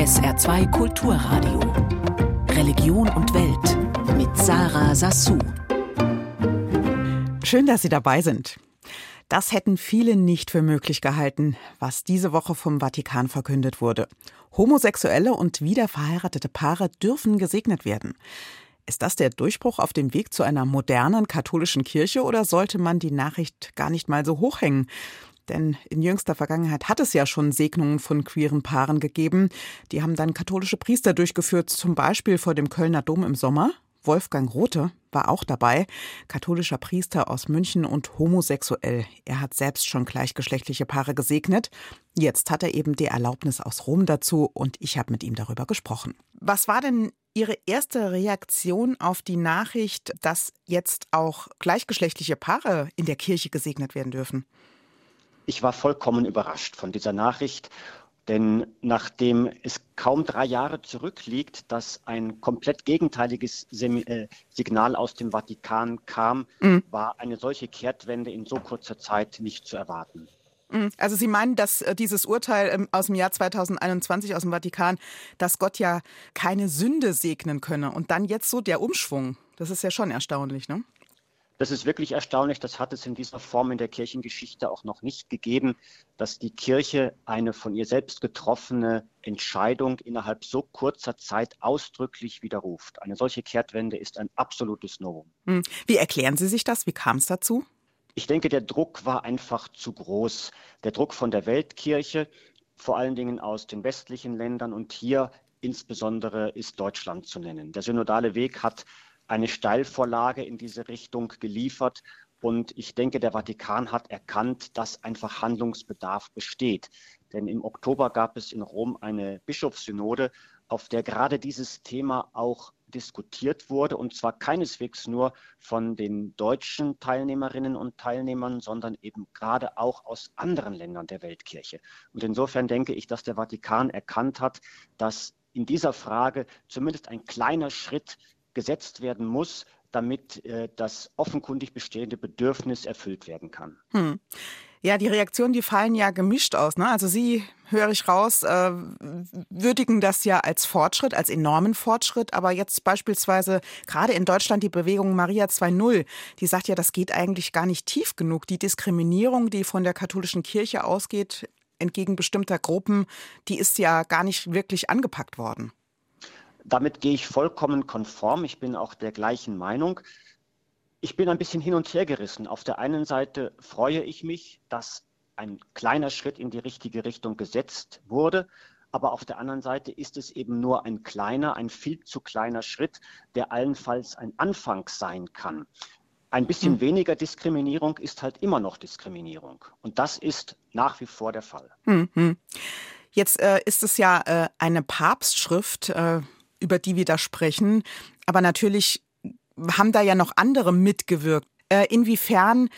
SR2 Kulturradio. Religion und Welt mit Sarah Sassou. Schön, dass Sie dabei sind. Das hätten viele nicht für möglich gehalten, was diese Woche vom Vatikan verkündet wurde. Homosexuelle und wiederverheiratete Paare dürfen gesegnet werden. Ist das der Durchbruch auf dem Weg zu einer modernen katholischen Kirche oder sollte man die Nachricht gar nicht mal so hochhängen? Denn in jüngster Vergangenheit hat es ja schon Segnungen von queeren Paaren gegeben. Die haben dann katholische Priester durchgeführt, zum Beispiel vor dem Kölner Dom im Sommer. Wolfgang Rothe war auch dabei, katholischer Priester aus München und homosexuell. Er hat selbst schon gleichgeschlechtliche Paare gesegnet. Jetzt hat er eben die Erlaubnis aus Rom dazu und ich habe mit ihm darüber gesprochen. Was war denn Ihre erste Reaktion auf die Nachricht, dass jetzt auch gleichgeschlechtliche Paare in der Kirche gesegnet werden dürfen? Ich war vollkommen überrascht von dieser Nachricht, denn nachdem es kaum drei Jahre zurückliegt, dass ein komplett gegenteiliges äh, Signal aus dem Vatikan kam, mhm. war eine solche Kehrtwende in so kurzer Zeit nicht zu erwarten. Mhm. Also Sie meinen, dass äh, dieses Urteil ähm, aus dem Jahr 2021 aus dem Vatikan, dass Gott ja keine Sünde segnen könne und dann jetzt so der Umschwung, das ist ja schon erstaunlich, ne? Das ist wirklich erstaunlich. Das hat es in dieser Form in der Kirchengeschichte auch noch nicht gegeben, dass die Kirche eine von ihr selbst getroffene Entscheidung innerhalb so kurzer Zeit ausdrücklich widerruft. Eine solche Kehrtwende ist ein absolutes Novum. Hm. Wie erklären Sie sich das? Wie kam es dazu? Ich denke, der Druck war einfach zu groß. Der Druck von der Weltkirche, vor allen Dingen aus den westlichen Ländern und hier insbesondere ist Deutschland zu nennen. Der synodale Weg hat eine Steilvorlage in diese Richtung geliefert. Und ich denke, der Vatikan hat erkannt, dass einfach Handlungsbedarf besteht. Denn im Oktober gab es in Rom eine Bischofssynode, auf der gerade dieses Thema auch diskutiert wurde. Und zwar keineswegs nur von den deutschen Teilnehmerinnen und Teilnehmern, sondern eben gerade auch aus anderen Ländern der Weltkirche. Und insofern denke ich, dass der Vatikan erkannt hat, dass in dieser Frage zumindest ein kleiner Schritt gesetzt werden muss, damit äh, das offenkundig bestehende Bedürfnis erfüllt werden kann. Hm. Ja, die Reaktionen, die fallen ja gemischt aus. Ne? Also Sie, höre ich raus, äh, würdigen das ja als Fortschritt, als enormen Fortschritt. Aber jetzt beispielsweise gerade in Deutschland die Bewegung Maria 2.0, die sagt ja, das geht eigentlich gar nicht tief genug. Die Diskriminierung, die von der katholischen Kirche ausgeht, entgegen bestimmter Gruppen, die ist ja gar nicht wirklich angepackt worden. Damit gehe ich vollkommen konform. Ich bin auch der gleichen Meinung. Ich bin ein bisschen hin und her gerissen. Auf der einen Seite freue ich mich, dass ein kleiner Schritt in die richtige Richtung gesetzt wurde. Aber auf der anderen Seite ist es eben nur ein kleiner, ein viel zu kleiner Schritt, der allenfalls ein Anfang sein kann. Ein bisschen hm. weniger Diskriminierung ist halt immer noch Diskriminierung. Und das ist nach wie vor der Fall. Hm, Jetzt äh, ist es ja äh, eine Papstschrift. Äh über die wir da sprechen. Aber natürlich haben da ja noch andere mitgewirkt. Äh, inwiefern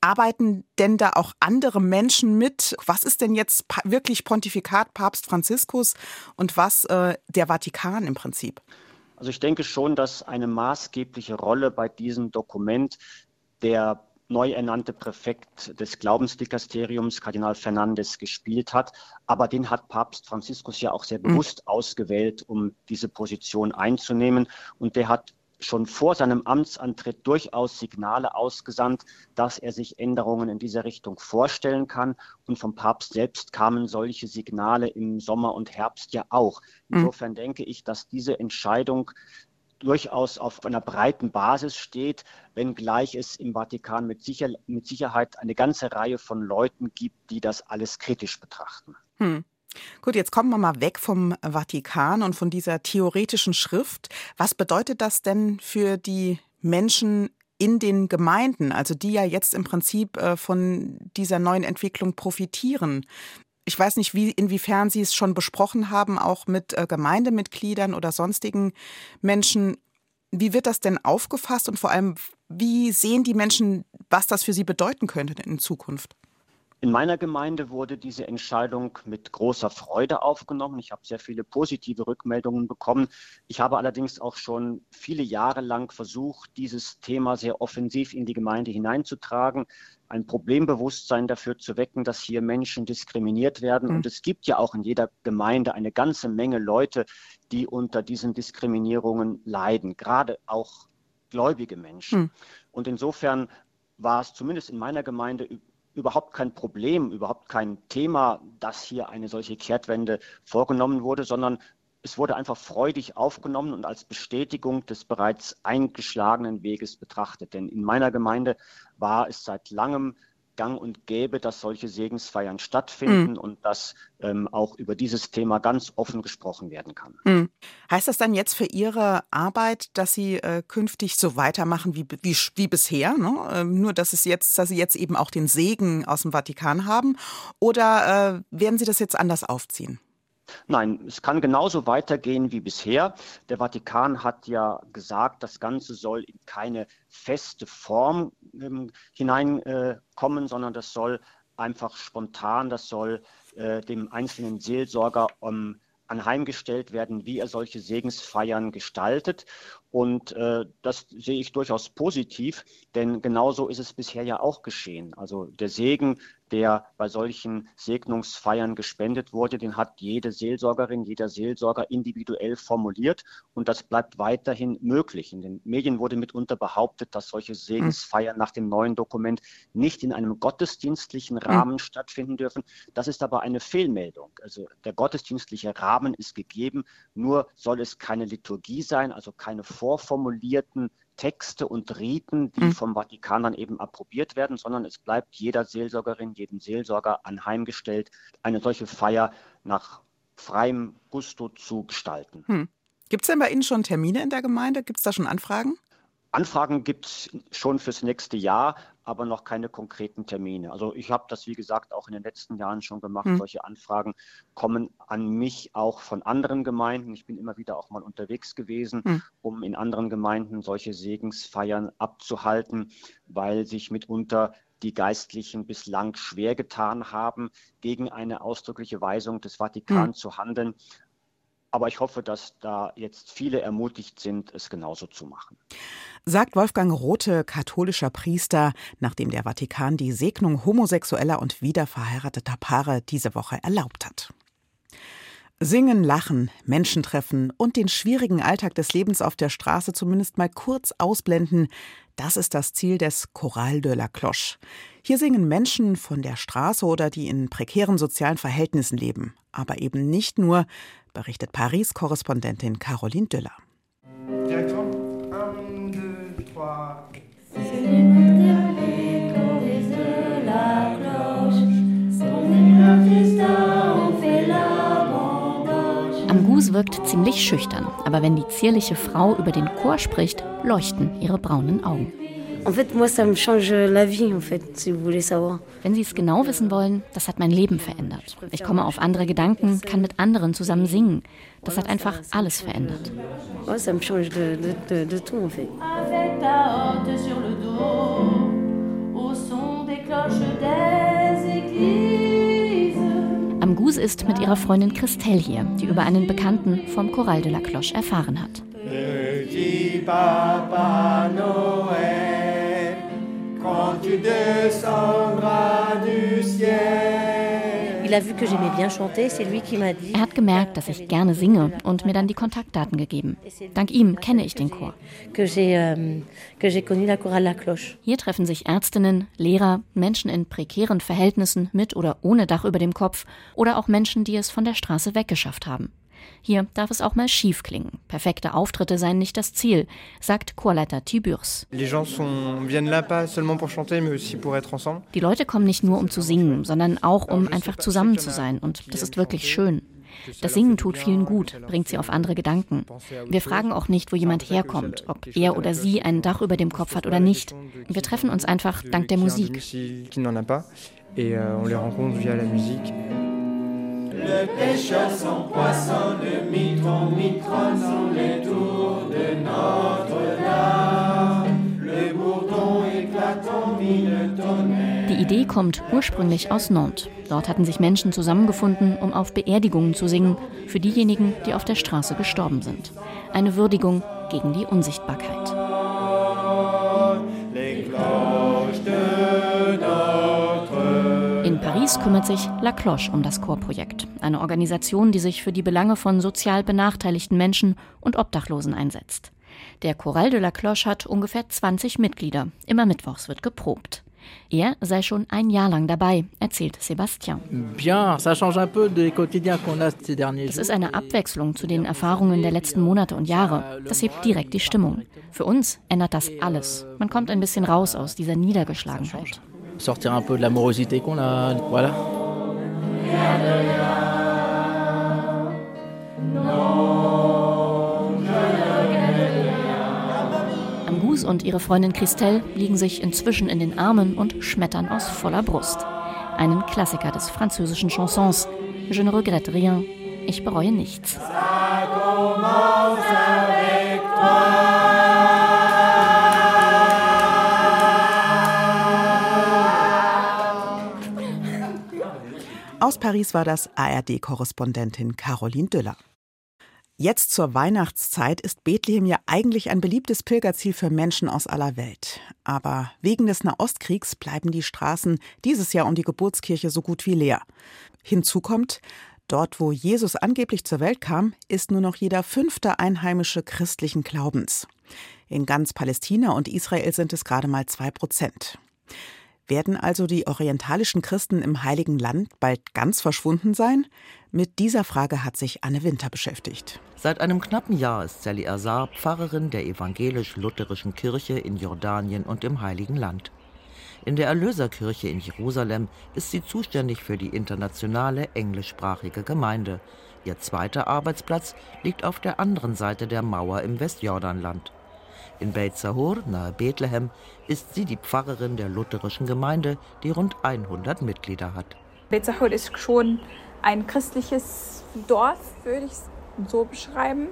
arbeiten denn da auch andere Menschen mit? Was ist denn jetzt wirklich Pontifikat Papst Franziskus und was äh, der Vatikan im Prinzip? Also ich denke schon, dass eine maßgebliche Rolle bei diesem Dokument der neu ernannte Präfekt des Glaubensdikasteriums, Kardinal Fernandes, gespielt hat. Aber den hat Papst Franziskus ja auch sehr mhm. bewusst mhm. ausgewählt, um diese Position einzunehmen. Und der hat schon vor seinem Amtsantritt durchaus Signale ausgesandt, dass er sich Änderungen in dieser Richtung vorstellen kann. Und vom Papst selbst kamen solche Signale im Sommer und Herbst ja auch. Mhm. Insofern denke ich, dass diese Entscheidung durchaus auf einer breiten Basis steht, wenngleich es im Vatikan mit, sicher, mit Sicherheit eine ganze Reihe von Leuten gibt, die das alles kritisch betrachten. Hm. Gut, jetzt kommen wir mal weg vom Vatikan und von dieser theoretischen Schrift. Was bedeutet das denn für die Menschen in den Gemeinden, also die ja jetzt im Prinzip äh, von dieser neuen Entwicklung profitieren? Ich weiß nicht, wie, inwiefern Sie es schon besprochen haben, auch mit äh, Gemeindemitgliedern oder sonstigen Menschen. Wie wird das denn aufgefasst und vor allem, wie sehen die Menschen, was das für sie bedeuten könnte in Zukunft? In meiner Gemeinde wurde diese Entscheidung mit großer Freude aufgenommen. Ich habe sehr viele positive Rückmeldungen bekommen. Ich habe allerdings auch schon viele Jahre lang versucht, dieses Thema sehr offensiv in die Gemeinde hineinzutragen, ein Problembewusstsein dafür zu wecken, dass hier Menschen diskriminiert werden. Mhm. Und es gibt ja auch in jeder Gemeinde eine ganze Menge Leute, die unter diesen Diskriminierungen leiden, gerade auch gläubige Menschen. Mhm. Und insofern war es zumindest in meiner Gemeinde überhaupt kein Problem, überhaupt kein Thema, dass hier eine solche Kehrtwende vorgenommen wurde, sondern es wurde einfach freudig aufgenommen und als Bestätigung des bereits eingeschlagenen Weges betrachtet. Denn in meiner Gemeinde war es seit langem gang und gäbe, dass solche Segensfeiern stattfinden mhm. und dass ähm, auch über dieses Thema ganz offen gesprochen werden kann. Mhm. Heißt das dann jetzt für Ihre Arbeit, dass Sie äh, künftig so weitermachen wie, wie, wie bisher? Ne? Ähm, nur, dass, es jetzt, dass Sie jetzt eben auch den Segen aus dem Vatikan haben? Oder äh, werden Sie das jetzt anders aufziehen? Nein, es kann genauso weitergehen wie bisher. Der Vatikan hat ja gesagt, das Ganze soll in keine feste Form ähm, hineinkommen, äh, sondern das soll einfach spontan, das soll äh, dem einzelnen Seelsorger um, anheimgestellt werden, wie er solche Segensfeiern gestaltet. Und äh, das sehe ich durchaus positiv, denn genauso ist es bisher ja auch geschehen. Also der Segen der bei solchen Segnungsfeiern gespendet wurde, den hat jede Seelsorgerin, jeder Seelsorger individuell formuliert und das bleibt weiterhin möglich. In den Medien wurde mitunter behauptet, dass solche Segensfeiern nach dem neuen Dokument nicht in einem gottesdienstlichen Rahmen mhm. stattfinden dürfen. Das ist aber eine Fehlmeldung. Also der gottesdienstliche Rahmen ist gegeben, nur soll es keine Liturgie sein, also keine vorformulierten Texte und Riten, die mhm. vom Vatikan dann eben approbiert werden, sondern es bleibt jeder Seelsorgerin, jedem Seelsorger anheimgestellt, eine solche Feier nach freiem Gusto zu gestalten. Hm. Gibt es denn bei Ihnen schon Termine in der Gemeinde? Gibt es da schon Anfragen? Anfragen gibt es schon fürs nächste Jahr, aber noch keine konkreten Termine. Also ich habe das, wie gesagt, auch in den letzten Jahren schon gemacht. Mhm. Solche Anfragen kommen an mich auch von anderen Gemeinden. Ich bin immer wieder auch mal unterwegs gewesen, mhm. um in anderen Gemeinden solche Segensfeiern abzuhalten, weil sich mitunter die Geistlichen bislang schwer getan haben, gegen eine ausdrückliche Weisung des Vatikan mhm. zu handeln. Aber ich hoffe, dass da jetzt viele ermutigt sind, es genauso zu machen. Sagt Wolfgang Rothe, katholischer Priester, nachdem der Vatikan die Segnung homosexueller und wiederverheirateter Paare diese Woche erlaubt hat. Singen, lachen, Menschen treffen und den schwierigen Alltag des Lebens auf der Straße zumindest mal kurz ausblenden, das ist das Ziel des Choral de la Cloche. Hier singen Menschen von der Straße oder die in prekären sozialen Verhältnissen leben. Aber eben nicht nur, berichtet Paris-Korrespondentin Caroline Düller. Amgus wirkt ziemlich schüchtern, aber wenn die zierliche Frau über den Chor spricht, leuchten ihre braunen Augen. En fait, moi, ça me change la vie, en fait, si vous voulez savoir. Wenn Sie es genau wissen wollen, das hat mein Leben verändert. Ich komme auf andere Gedanken, kann mit anderen zusammen singen. Das hat einfach alles verändert. Ça me change de, de, de, de tout, en fait. Avec ta horte sur le dos, au son des cloches des églises. Amguse ist mit ihrer Freundin Christelle hier, die über einen Bekannten vom Choral de la Cloche erfahren hat. Petit Papa Noël quand tu descendras du ciel. Il a vu que j'aimais bien chanter, c'est lui qui m'a dit. Er hat gemerkt, dass ich gerne singe und mir dann die Kontaktdaten gegeben. Dank ihm kenne ich den Chor. Euh, Hier treffen sich Ärztinnen, Lehrer, Menschen in prekären Verhältnissen mit oder ohne Dach über dem Kopf oder auch Menschen, die es von der Straße weggeschafft haben. Hier darf es auch mal schief klingen. Perfekte Auftritte seien nicht das Ziel, sagt Chorleiter Tibürs. Die Leute kommen nicht nur, um zu singen, sondern auch, um einfach zusammen zu sein. Und das ist wirklich schön. Das Singen tut vielen gut, bringt sie auf andere Gedanken. Wir fragen auch nicht, wo jemand herkommt, ob er oder sie ein Dach über dem Kopf hat oder nicht. Wir treffen uns einfach dank der Musik. Le pêcheur sans poisson, le mitron, mitron sont les tours de Notre-Dame. Le bourdon éclatant, le tonnerre. Die Idee kommt ursprünglich aus Nantes. Dort hatten sich Menschen zusammengefunden, um auf Beerdigungen zu singen, für diejenigen, die auf der Straße gestorben sind. Eine Würdigung gegen die Unsichtbarkeit. In Paris kümmert sich La Cloche um das Chorprojekt, eine Organisation, die sich für die Belange von sozial benachteiligten Menschen und Obdachlosen einsetzt. Der Choral de la Cloche hat ungefähr 20 Mitglieder. Immer mittwochs wird geprobt. Er sei schon ein Jahr lang dabei, erzählt Sébastien. Es ist eine Abwechslung zu den Erfahrungen der letzten Monate und Jahre. Das hebt direkt die Stimmung. Für uns ändert das alles. Man kommt ein bisschen raus aus dieser Niedergeschlagenheit. Sortir un peu de l'amorosité qu'on a, voilà. Und ihre Freundin Christelle liegen sich inzwischen in den Armen und schmettern aus voller Brust. Einen Klassiker des französischen Chansons. Je ne regrette rien. Ich bereue nichts. Aus Paris war das ARD-Korrespondentin Caroline Düller. Jetzt zur Weihnachtszeit ist Bethlehem ja eigentlich ein beliebtes Pilgerziel für Menschen aus aller Welt. Aber wegen des Nahostkriegs bleiben die Straßen dieses Jahr um die Geburtskirche so gut wie leer. Hinzu kommt, dort wo Jesus angeblich zur Welt kam, ist nur noch jeder fünfte Einheimische christlichen Glaubens. In ganz Palästina und Israel sind es gerade mal zwei Prozent. Werden also die orientalischen Christen im Heiligen Land bald ganz verschwunden sein? Mit dieser Frage hat sich Anne Winter beschäftigt. Seit einem knappen Jahr ist Sally Azar Pfarrerin der evangelisch-lutherischen Kirche in Jordanien und im Heiligen Land. In der Erlöserkirche in Jerusalem ist sie zuständig für die internationale englischsprachige Gemeinde. Ihr zweiter Arbeitsplatz liegt auf der anderen Seite der Mauer im Westjordanland. In Beit Sahur, nahe Bethlehem, ist sie die Pfarrerin der lutherischen Gemeinde, die rund 100 Mitglieder hat. Beit Sahur ist schon ein christliches Dorf, würde ich so beschreiben.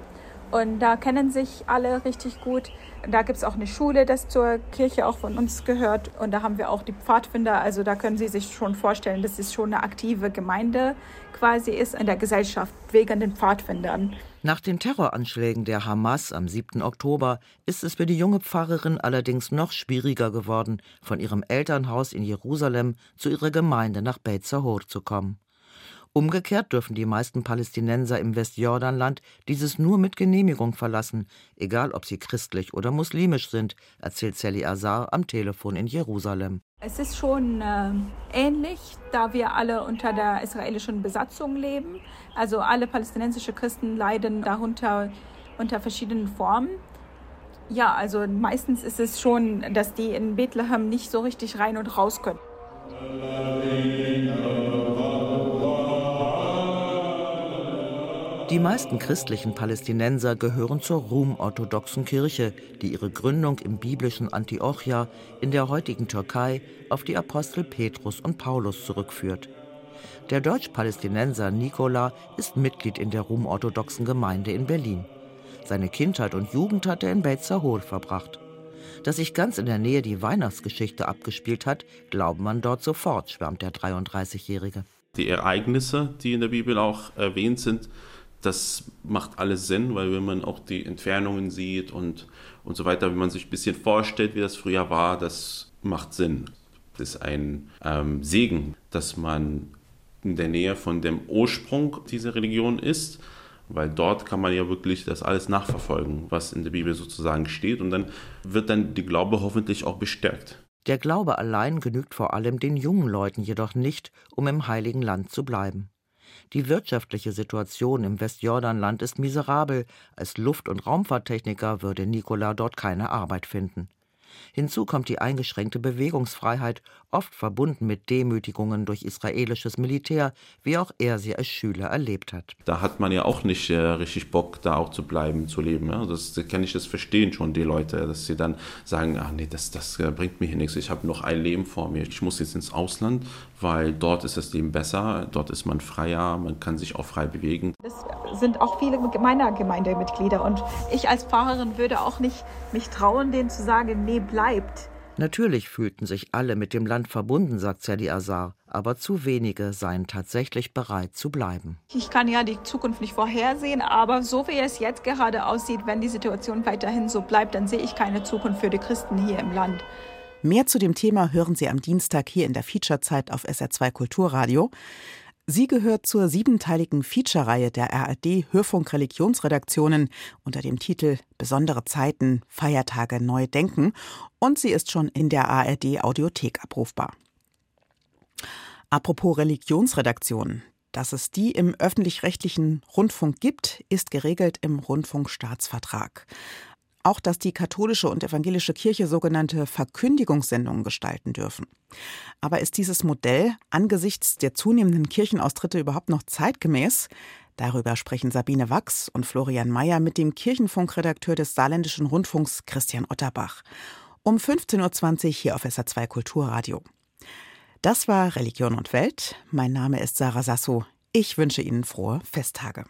Und da kennen sich alle richtig gut. Da gibt es auch eine Schule, das zur Kirche auch von uns gehört. Und da haben wir auch die Pfadfinder. Also da können Sie sich schon vorstellen, dass es schon eine aktive Gemeinde quasi ist in der Gesellschaft wegen den Pfadfindern. Nach den Terroranschlägen der Hamas am 7. Oktober ist es für die junge Pfarrerin allerdings noch schwieriger geworden, von ihrem Elternhaus in Jerusalem zu ihrer Gemeinde nach Beit Sahor zu kommen. Umgekehrt dürfen die meisten Palästinenser im Westjordanland dieses nur mit Genehmigung verlassen, egal ob sie christlich oder muslimisch sind, erzählt Sally Azar am Telefon in Jerusalem. Es ist schon äh, ähnlich, da wir alle unter der israelischen Besatzung leben. Also alle palästinensischen Christen leiden darunter unter verschiedenen Formen. Ja, also meistens ist es schon, dass die in Bethlehem nicht so richtig rein und raus können. Die meisten christlichen Palästinenser gehören zur Rum-orthodoxen Kirche, die ihre Gründung im biblischen Antiochia in der heutigen Türkei auf die Apostel Petrus und Paulus zurückführt. Der Deutsch-Palästinenser Nikola ist Mitglied in der Rum-orthodoxen Gemeinde in Berlin. Seine Kindheit und Jugend hat er in Beit Sahur verbracht. Dass sich ganz in der Nähe die Weihnachtsgeschichte abgespielt hat, glaubt man dort sofort, schwärmt der 33-Jährige. Die Ereignisse, die in der Bibel auch erwähnt sind, das macht alles Sinn, weil wenn man auch die Entfernungen sieht und, und so weiter, wenn man sich ein bisschen vorstellt, wie das früher war, das macht Sinn. Das ist ein ähm, Segen, dass man in der Nähe von dem Ursprung dieser Religion ist, weil dort kann man ja wirklich das alles nachverfolgen, was in der Bibel sozusagen steht und dann wird dann die Glaube hoffentlich auch bestärkt. Der Glaube allein genügt vor allem den jungen Leuten jedoch nicht, um im heiligen Land zu bleiben. Die wirtschaftliche Situation im Westjordanland ist miserabel. Als Luft- und Raumfahrttechniker würde Nikola dort keine Arbeit finden. Hinzu kommt die eingeschränkte Bewegungsfreiheit, oft verbunden mit Demütigungen durch israelisches Militär, wie auch er sie als Schüler erlebt hat. Da hat man ja auch nicht äh, richtig Bock, da auch zu bleiben, zu leben. Ja? Das, das kann ich das verstehen schon, die Leute, dass sie dann sagen, ach nee, das, das äh, bringt mir hier nichts, ich habe noch ein Leben vor mir, ich muss jetzt ins Ausland, weil dort ist das Leben besser, dort ist man freier, man kann sich auch frei bewegen. Das sind auch viele meiner Gemeindemitglieder und ich als Pfarrerin würde auch nicht mich trauen, denen zu sagen, nee, bleibt, Natürlich fühlten sich alle mit dem Land verbunden, sagt Sally Azar, aber zu wenige seien tatsächlich bereit zu bleiben. Ich kann ja die Zukunft nicht vorhersehen, aber so wie es jetzt gerade aussieht, wenn die Situation weiterhin so bleibt, dann sehe ich keine Zukunft für die Christen hier im Land. Mehr zu dem Thema hören Sie am Dienstag hier in der Featurezeit auf SR2 Kulturradio. Sie gehört zur siebenteiligen Feature-Reihe der ARD Hörfunk Religionsredaktionen unter dem Titel Besondere Zeiten, Feiertage neu denken und sie ist schon in der ARD Audiothek abrufbar. Apropos Religionsredaktionen. Dass es die im öffentlich-rechtlichen Rundfunk gibt, ist geregelt im Rundfunkstaatsvertrag auch, dass die katholische und evangelische Kirche sogenannte Verkündigungssendungen gestalten dürfen. Aber ist dieses Modell angesichts der zunehmenden Kirchenaustritte überhaupt noch zeitgemäß? Darüber sprechen Sabine Wachs und Florian Mayer mit dem Kirchenfunkredakteur des Saarländischen Rundfunks Christian Otterbach. Um 15.20 Uhr hier auf SA2 Kulturradio. Das war Religion und Welt. Mein Name ist Sarah Sasso. Ich wünsche Ihnen frohe Festtage.